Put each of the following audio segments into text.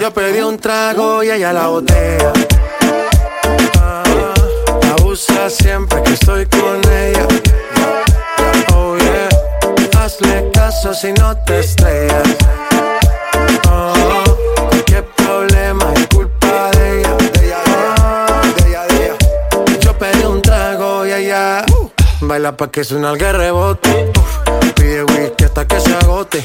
Yo pedí un trago y ella la botella. Ah, la usa siempre que estoy con ella. Oh yeah, hazle caso si no te estrellas. Oh, qué problema es culpa de ella. Ella, Yo pedí un trago y ella baila pa' que suena el rebote. Pide whisky hasta que se agote.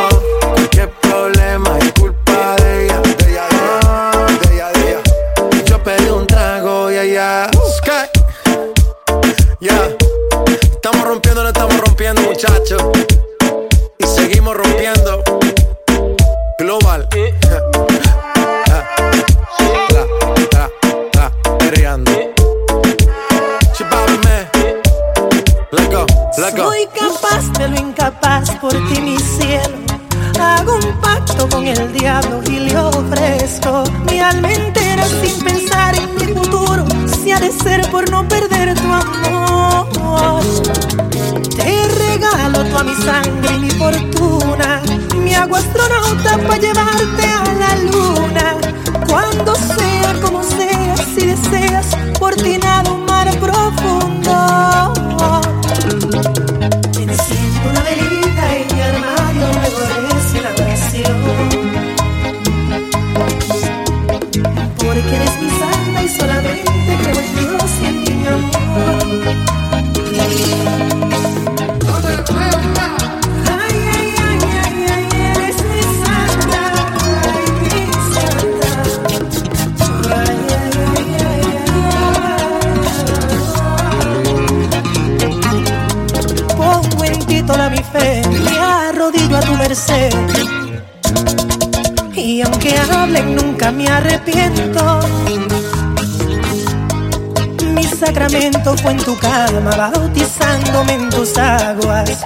aguas.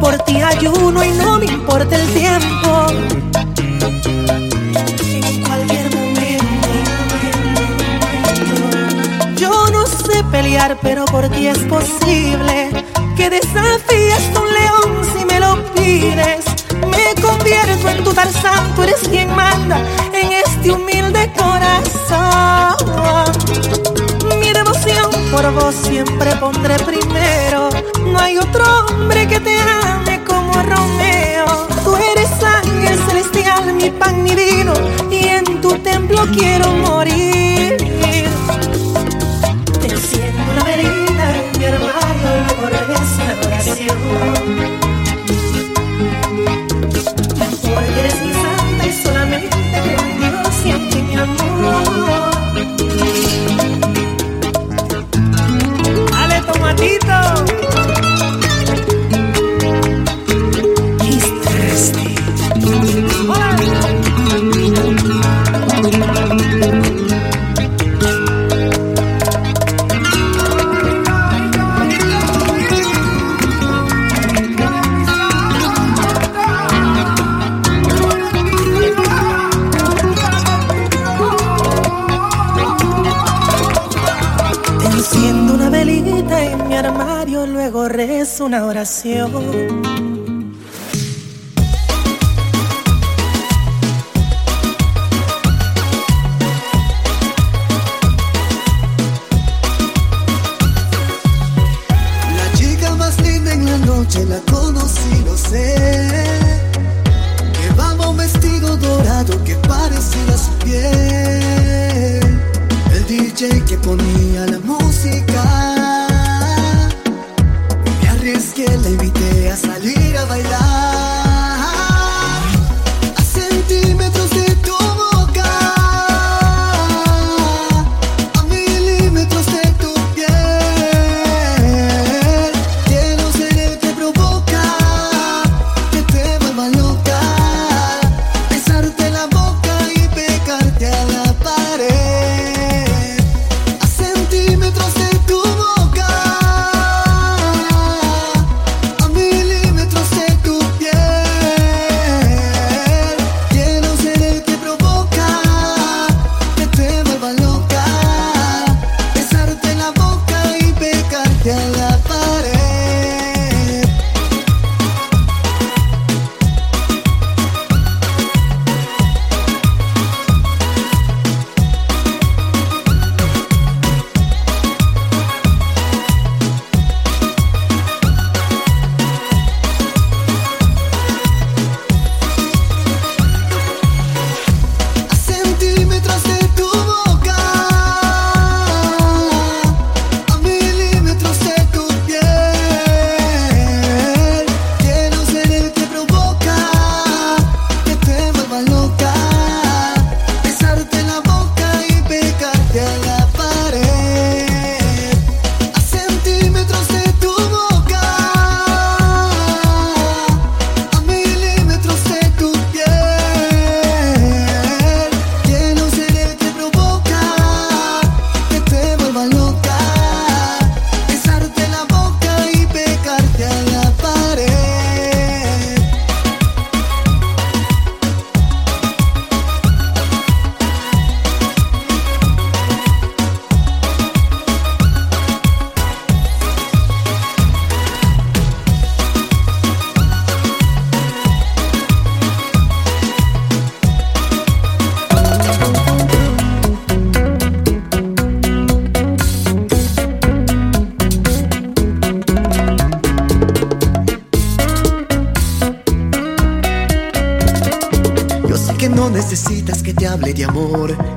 Por ti ayuno y no me importa el tiempo. En cualquier momento. Yo no sé pelear, pero por ti es posible que desafíes a un león si me lo pides. Me convierto en tu Tarzán, tú eres quien manda en este humilde corazón. Mi devoción por vos siempre pondré primero. No hay otro hombre que te ame como Romeo. Tú eres ángel celestial, mi pan divino, y en tu templo quiero morir. Te enciendo una velita en mi armario, luego regreso a oración. Porque eres mi santa y solamente te bendigo siempre mi amor. Dale, tomatito. Una oración.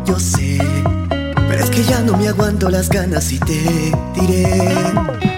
yo sé. Pero es que ya no me aguanto las ganas y te diré.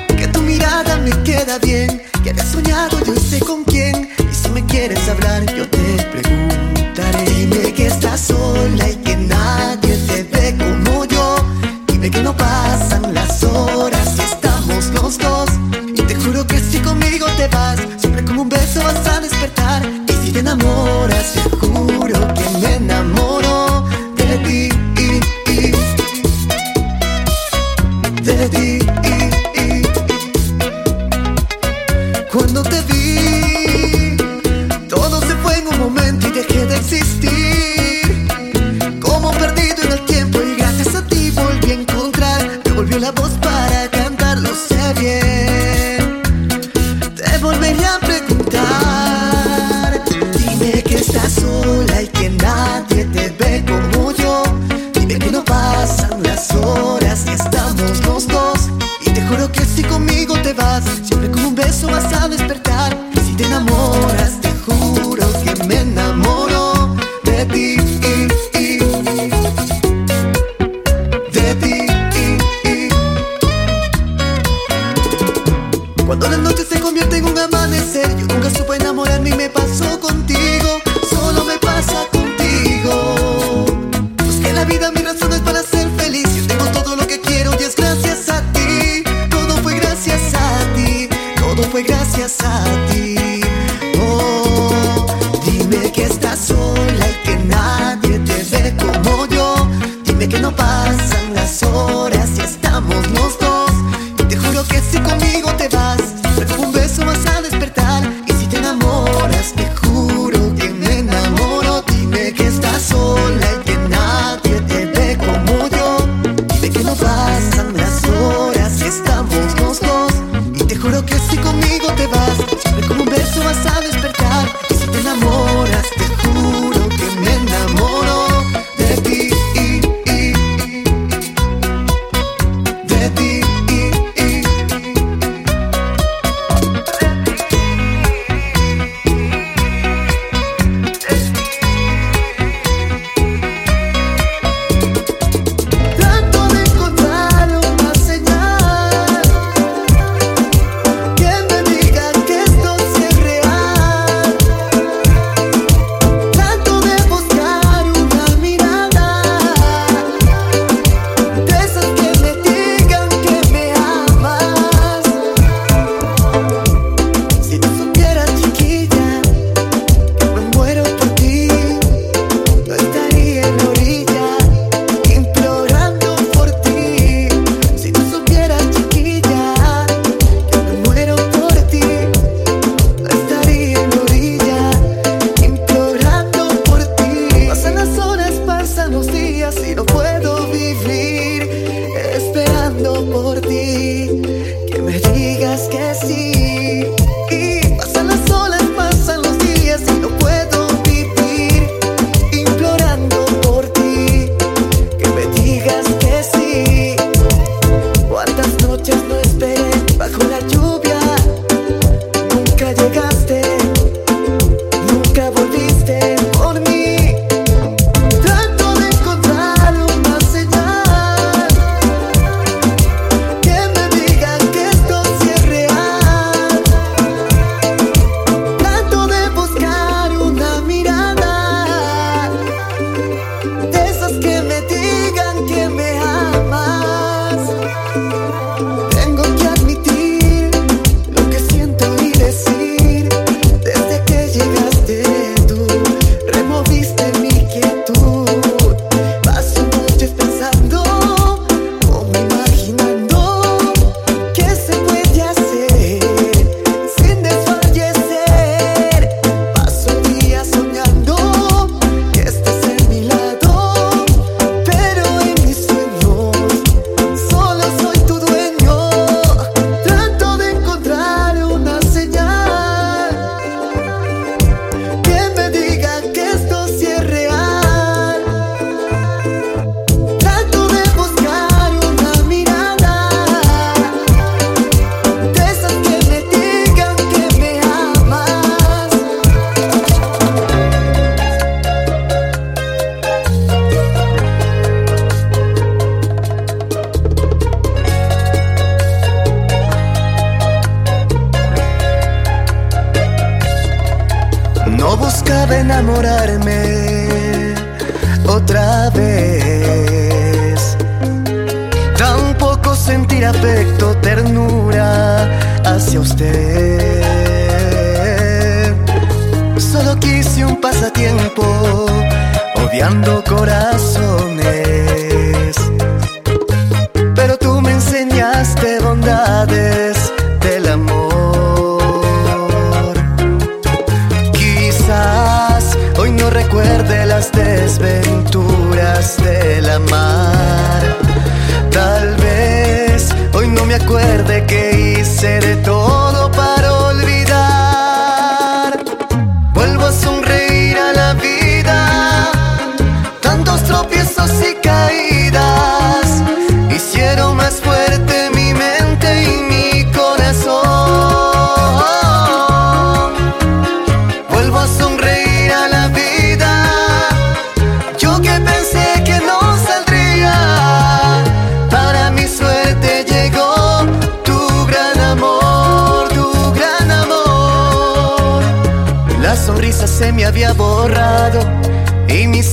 recuerde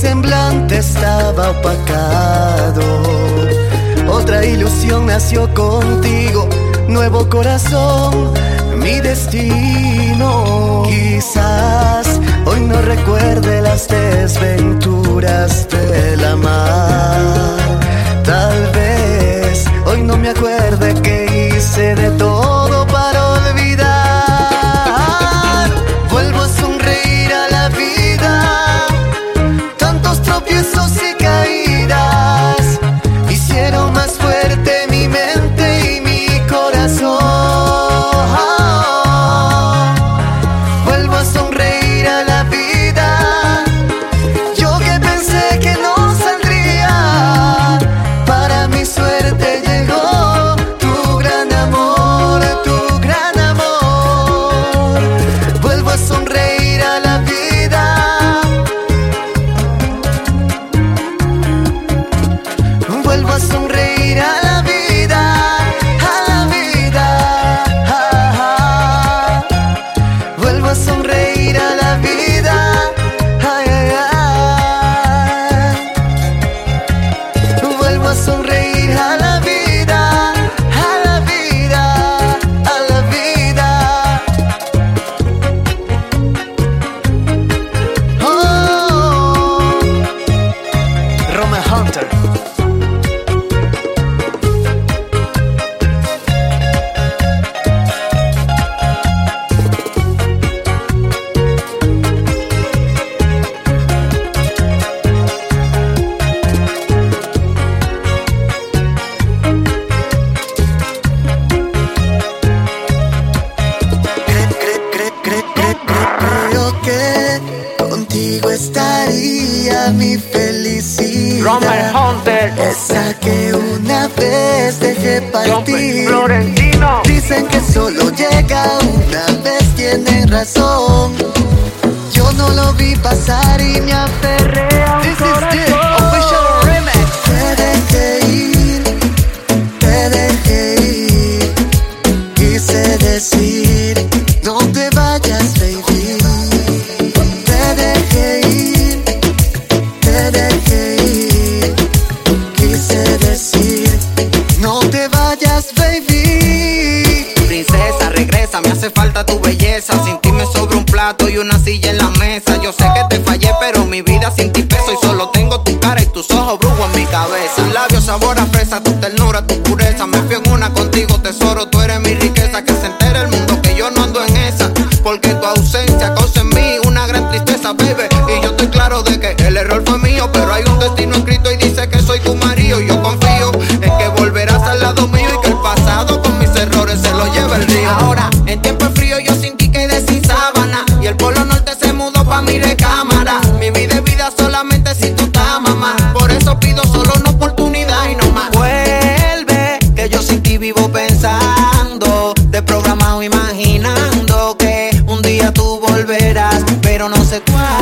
Mi semblante estaba opacado. Otra ilusión nació contigo, nuevo corazón, mi destino. Quizás hoy no recuerde las desventuras de la. No sé cuándo.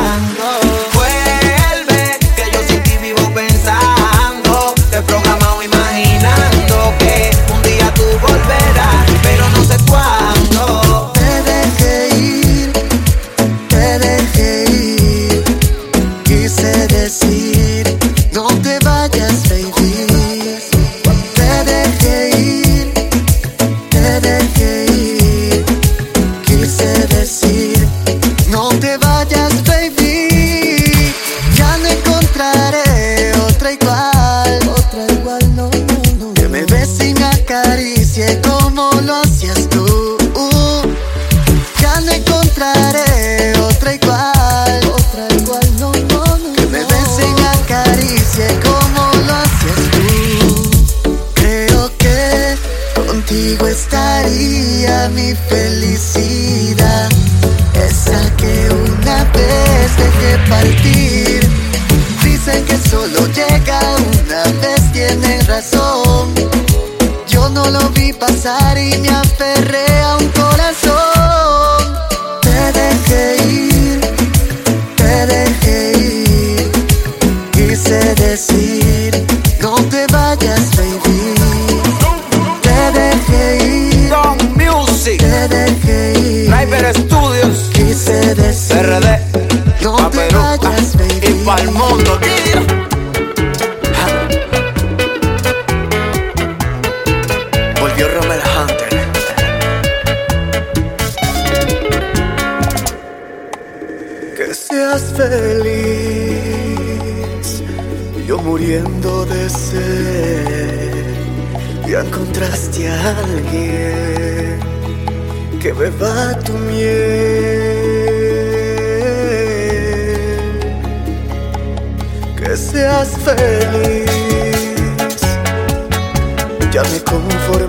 Feliz, ya me conformé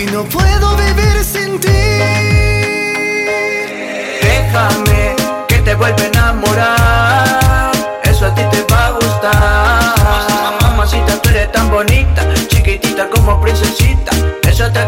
y no puedo vivir sin ti. Déjame que te vuelva a enamorar, eso a ti te va a gustar. Mamacita, tú eres tan bonita, chiquitita como princesita, eso te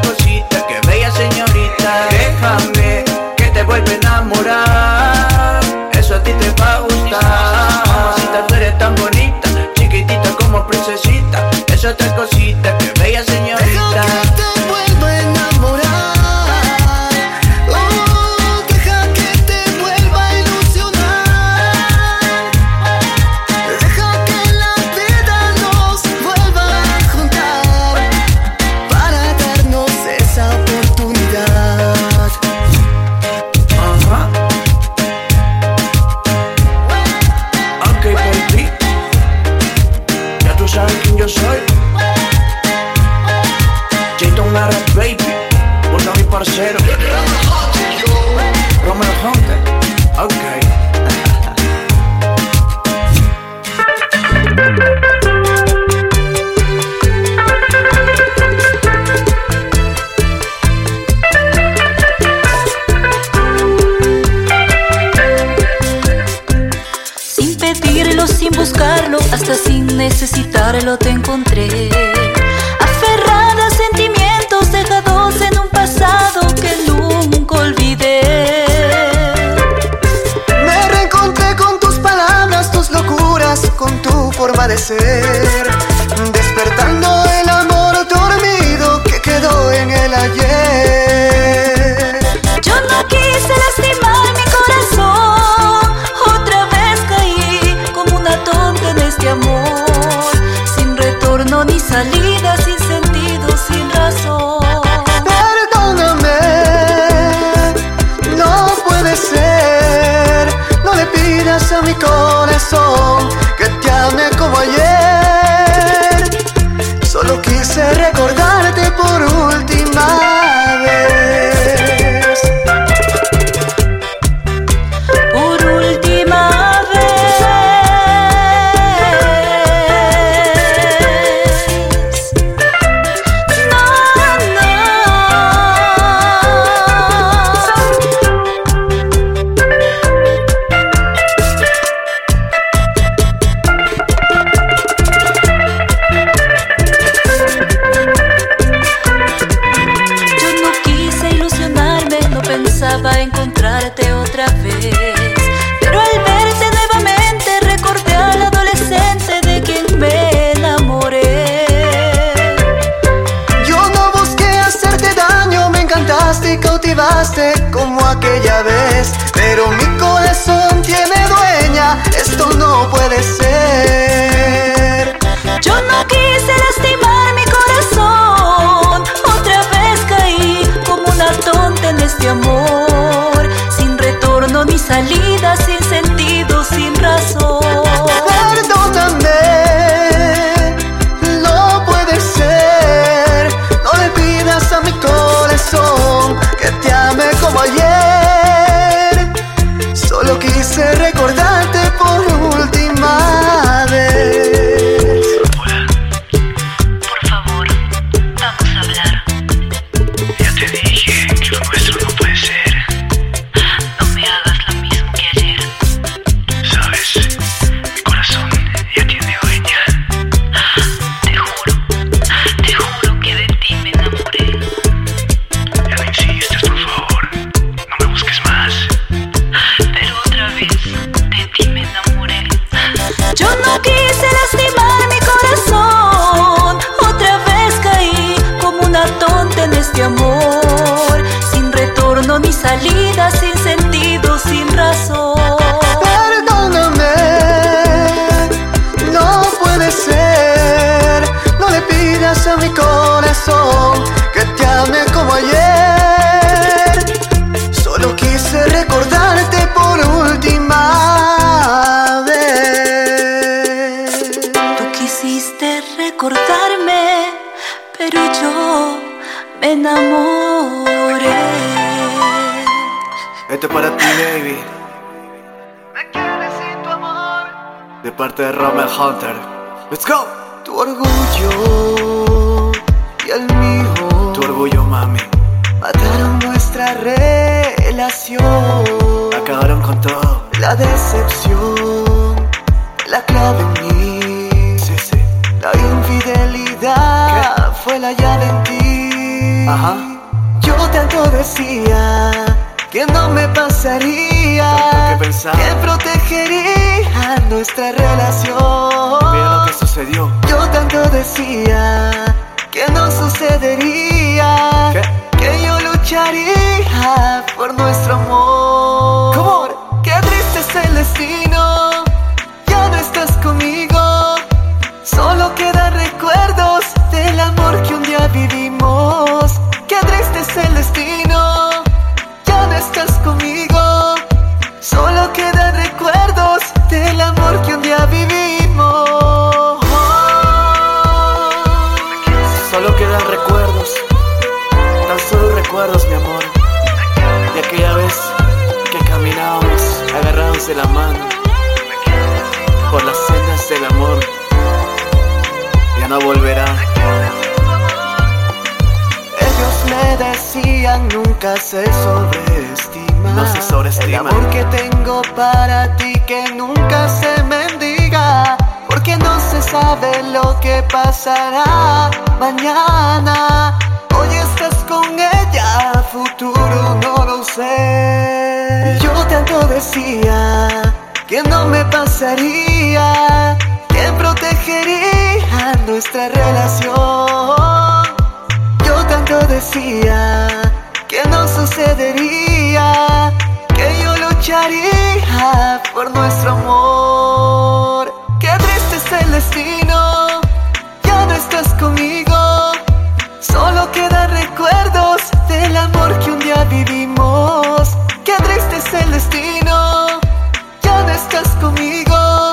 mi corazón. De Roman Hunter. Let's go. Tu orgullo y el mío Tu orgullo, mami. mataron nuestra relación. Acabaron con todo. La decepción, la clave en mí. Sí, sí. La infidelidad fue la llave en ti. Ajá. Yo tanto decía que no me pasaría. Tanto que pensaba. Que nuestra relación. Mira lo que sucedió. Yo tanto decía que no sucedería. ¿Qué? Que yo lucharía por nuestro amor. De la mano. Por las sendas del amor. Ya no volverá. Ellos me decían nunca se sobreestima. No se sobreestima. El amor que tengo para ti que nunca se mendiga. Porque no se sabe lo que pasará mañana. Hoy estás con ella, futuro no lo sé. Yo tanto decía que no me pasaría. Que protegería nuestra relación. Yo tanto decía que no sucedería, que yo lucharía por nuestro amor. Qué triste es el destino, ya no estás conmigo. Solo quedan recuerdos del amor que un día vivimos. Destino, ya no estás conmigo.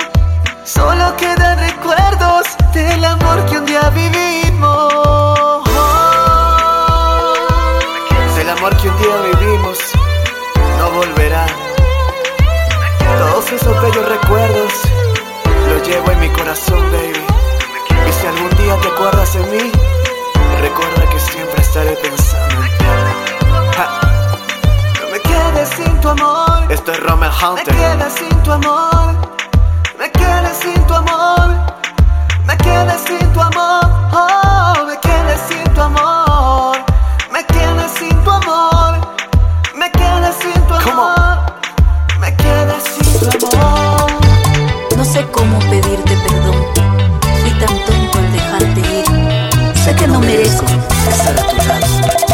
Solo quedan recuerdos del amor que un día vivimos. Del amor que un día vivimos. No volverá. Todos esos bellos recuerdos los llevo en mi corazón, baby. Y si algún día te acuerdas de mí, recuerda que siempre estaré pensando en ti. Me quedé sin tu amor. Esto es Rommel Hunter. Me quedé sin tu amor. Me quedé sin tu amor. Me quedé sin tu amor. Oh, me quedé sin tu amor. Me quedé sin tu amor. Me quedé sin tu amor. Me quedé sin tu amor. No sé cómo pedirte perdón. Fui tan tonto al dejarte ir. Sé que no merezco estar a tu lado.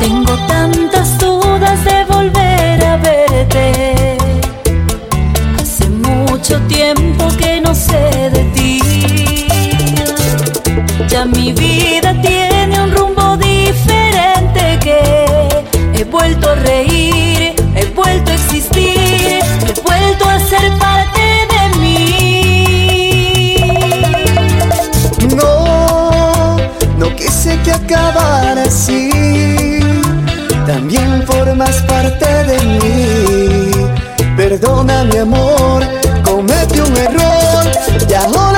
Tengo tantas dudas de volver a verte. Hace mucho tiempo que no sé de ti. Ya mi vida tiene un rumbo diferente que he vuelto a reír. Acabara así. También formas parte de mí. Perdona mi amor, cometí un error y ahora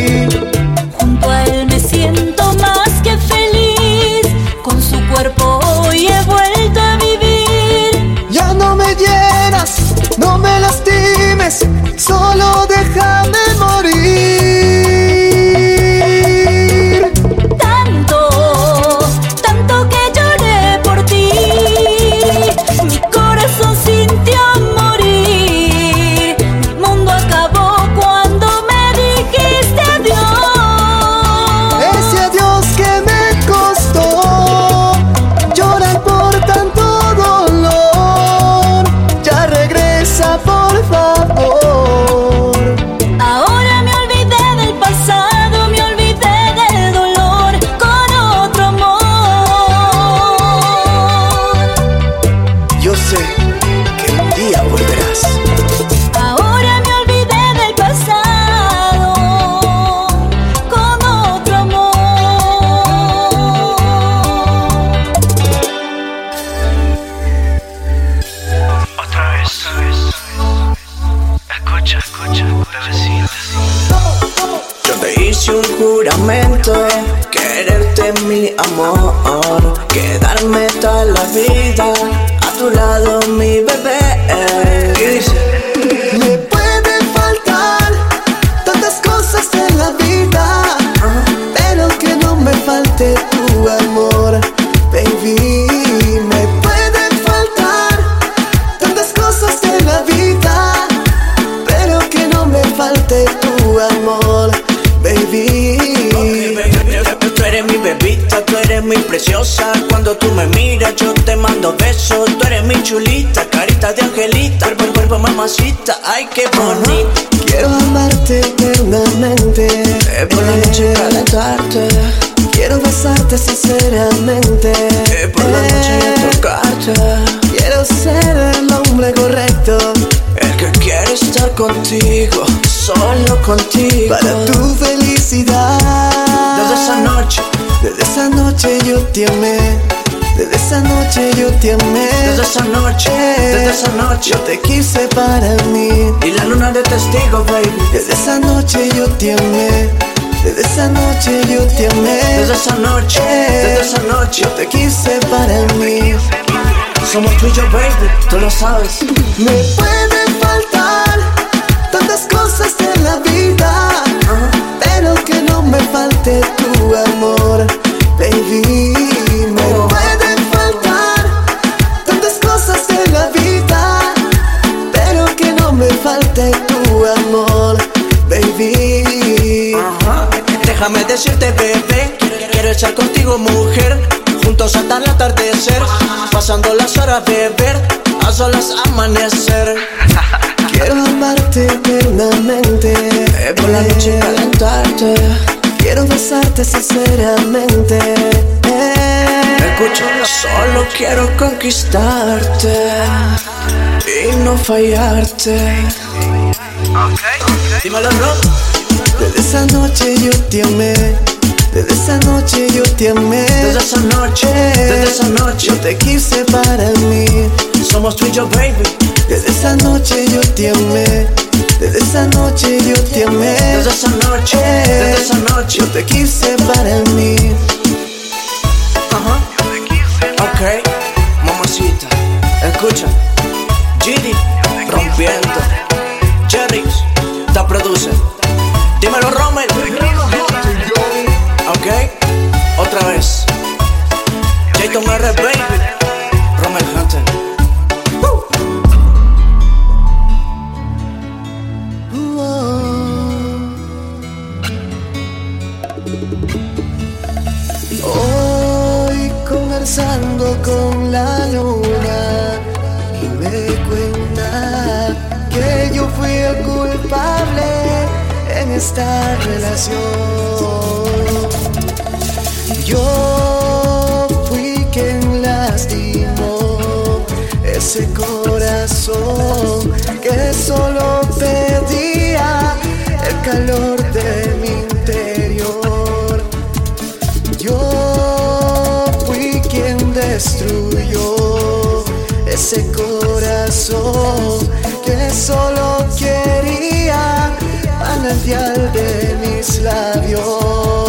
Sinceramente. eh, por la noche tocarte. Quiero ser el hombre correcto El que quiere estar contigo, solo contigo. para tu felicidad. Desde esa noche, Desde esa noche yo te amé. Desde esa noche yo te amé. desde esa noche, desde esa noche. Yo te quise para mí. Y la luna de testigo, baby. Desde esa noche yo te amé. Desde esa noche yo te amé. Desde esa noche, desde esa noche. Yo te quise para mí. Somos tú y yo, baby, tú lo sabes. Me pueden faltar tantas cosas en la vida, pero que no me falte tu amor, baby. Me pueden faltar tantas cosas en la vida, pero que no me falte tu amor, baby. Déjame decirte, bebé, quiero estar contigo, mujer. juntos hasta el atardecer, pasando las horas beber, a solas amanecer. Quiero amarte eternamente. Por la noche calentarte. Quiero besarte sinceramente. Escucha, solo quiero conquistarte y no fallarte. Dímelo, bro. Desde esa noche yo te amé. Desde esa noche yo te amé. Desde esa noche, desde esa noche, Yo te quise para mí. somos tú y yo, baby. Desde esa noche yo te amé. Desde esa noche yo te amé. Desde esa noche, desde esa noche, Yo te quise para mí. Ajá. Ok, mamacita, escucha. Gidi, rompiendo. Jerry, te produce. Dímelo, Rommel. Ok, otra vez. Jayton R, baby. Esta relación. Yo fui quien lastimó ese corazón que solo pedía el calor de mi interior. Yo fui quien destruyó ese corazón que solo manantial de mis labios.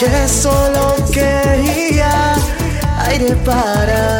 Que solo quería aire para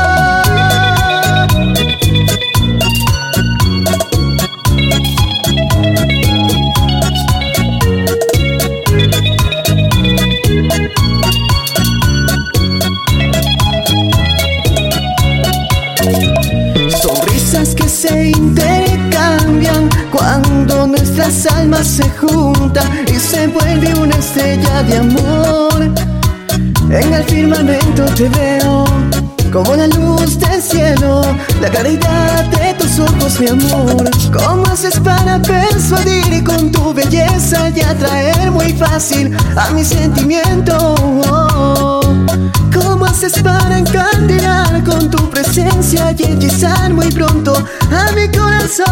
Cuando nuestras almas se juntan y se vuelve una estrella de amor. En el firmamento te veo como la luz del cielo, la claridad de tus ojos, mi amor. ¿Cómo haces para persuadir y con tu belleza y atraer muy fácil a mi sentimiento? para encandilar con tu presencia y hechizar muy pronto a mi corazón.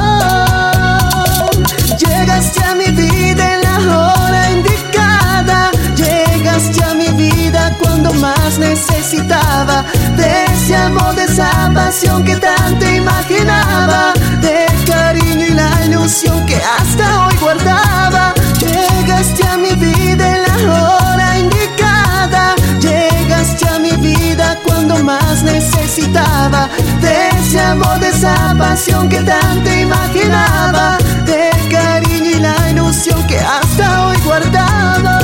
Llegaste a mi vida en la hora indicada, llegaste a mi vida cuando más necesitaba de ese amor, de esa pasión que tanto imaginaba, de cariño y la ilusión que hasta hoy guardaba. cuando más necesitaba de ese amor, de esa pasión que tanto imaginaba, de cariño y la ilusión que hasta hoy guardaba.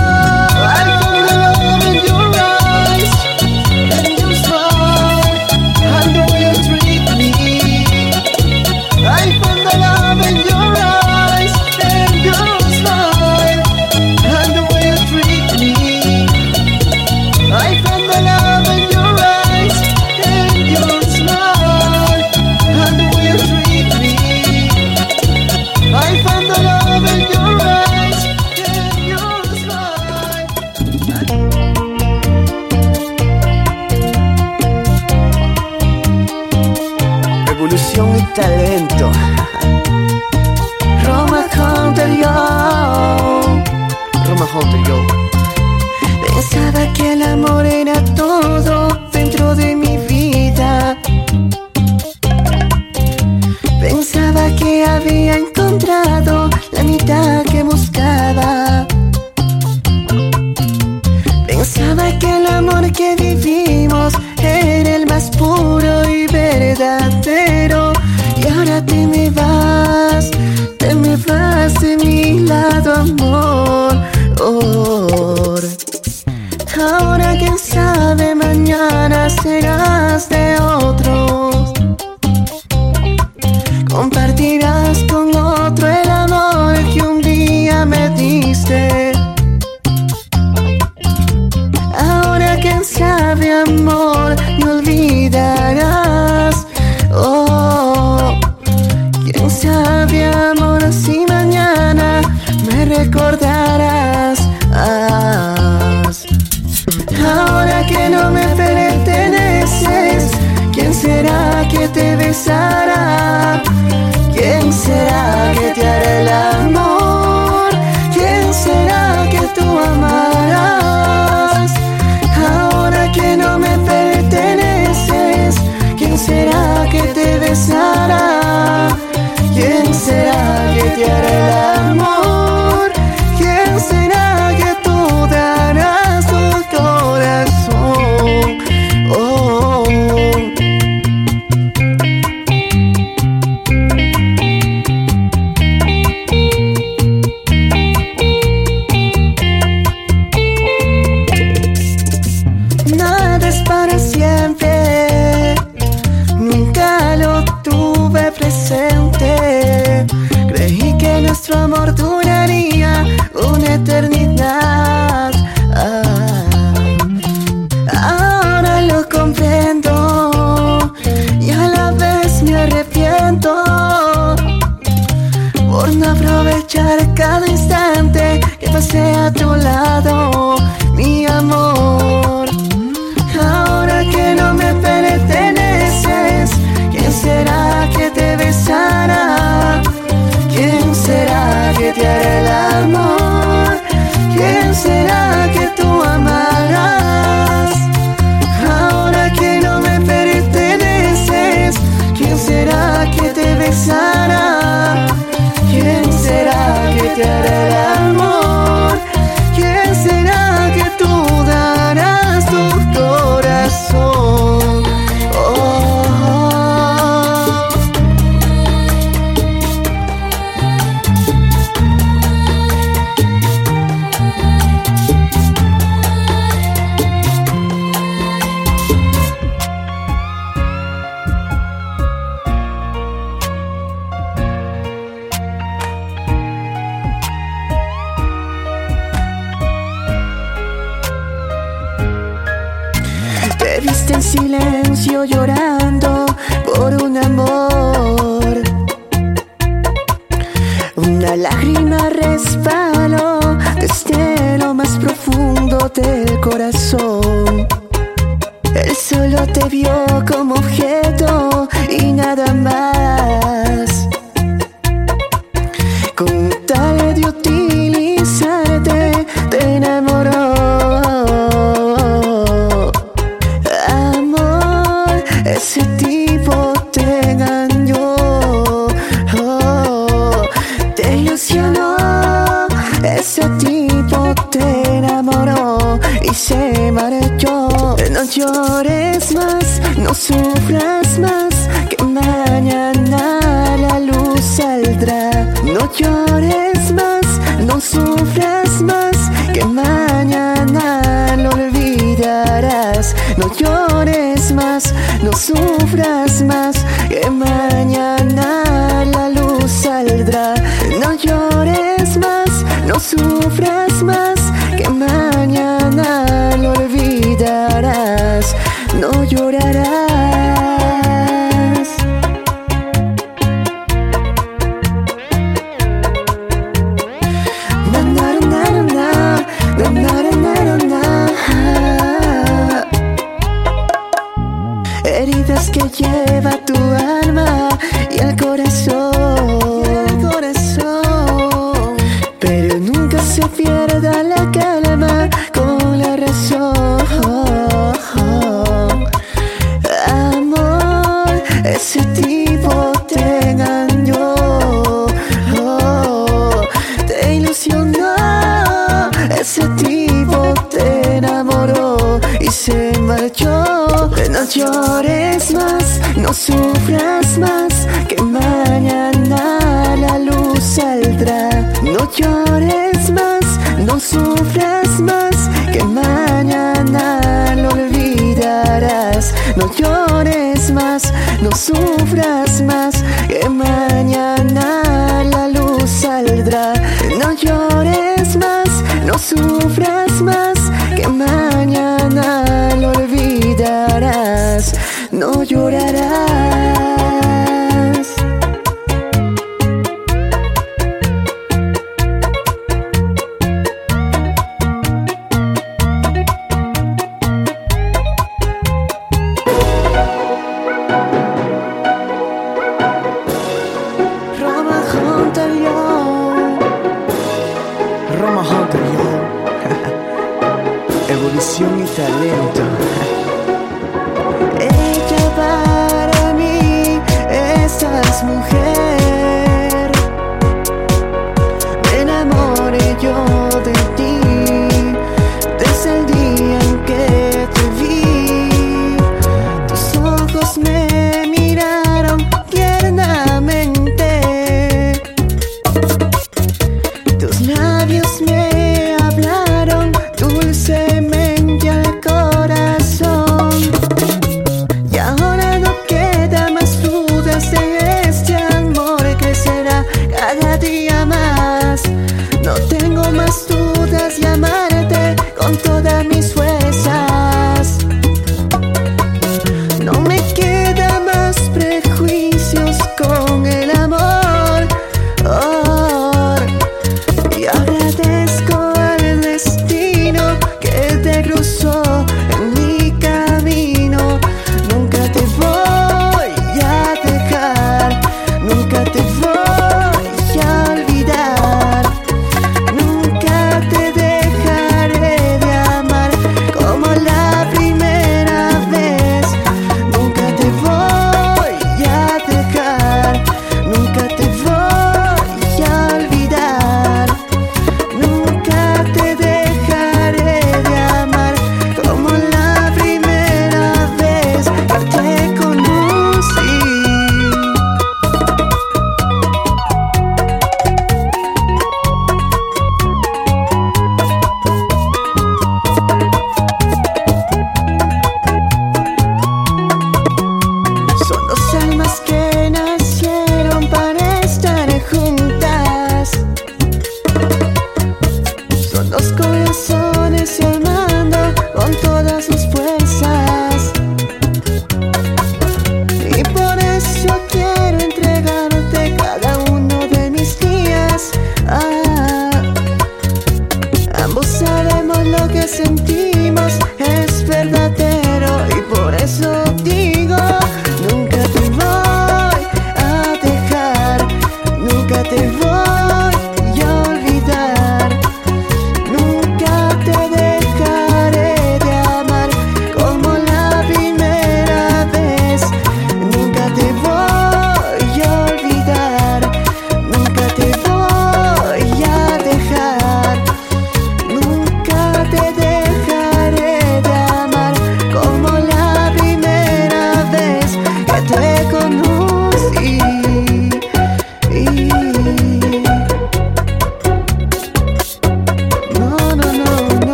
que te besará? ¿Quién será que te hará el romperte el corazón. Él solo te vio como objeto saldrá. No llores.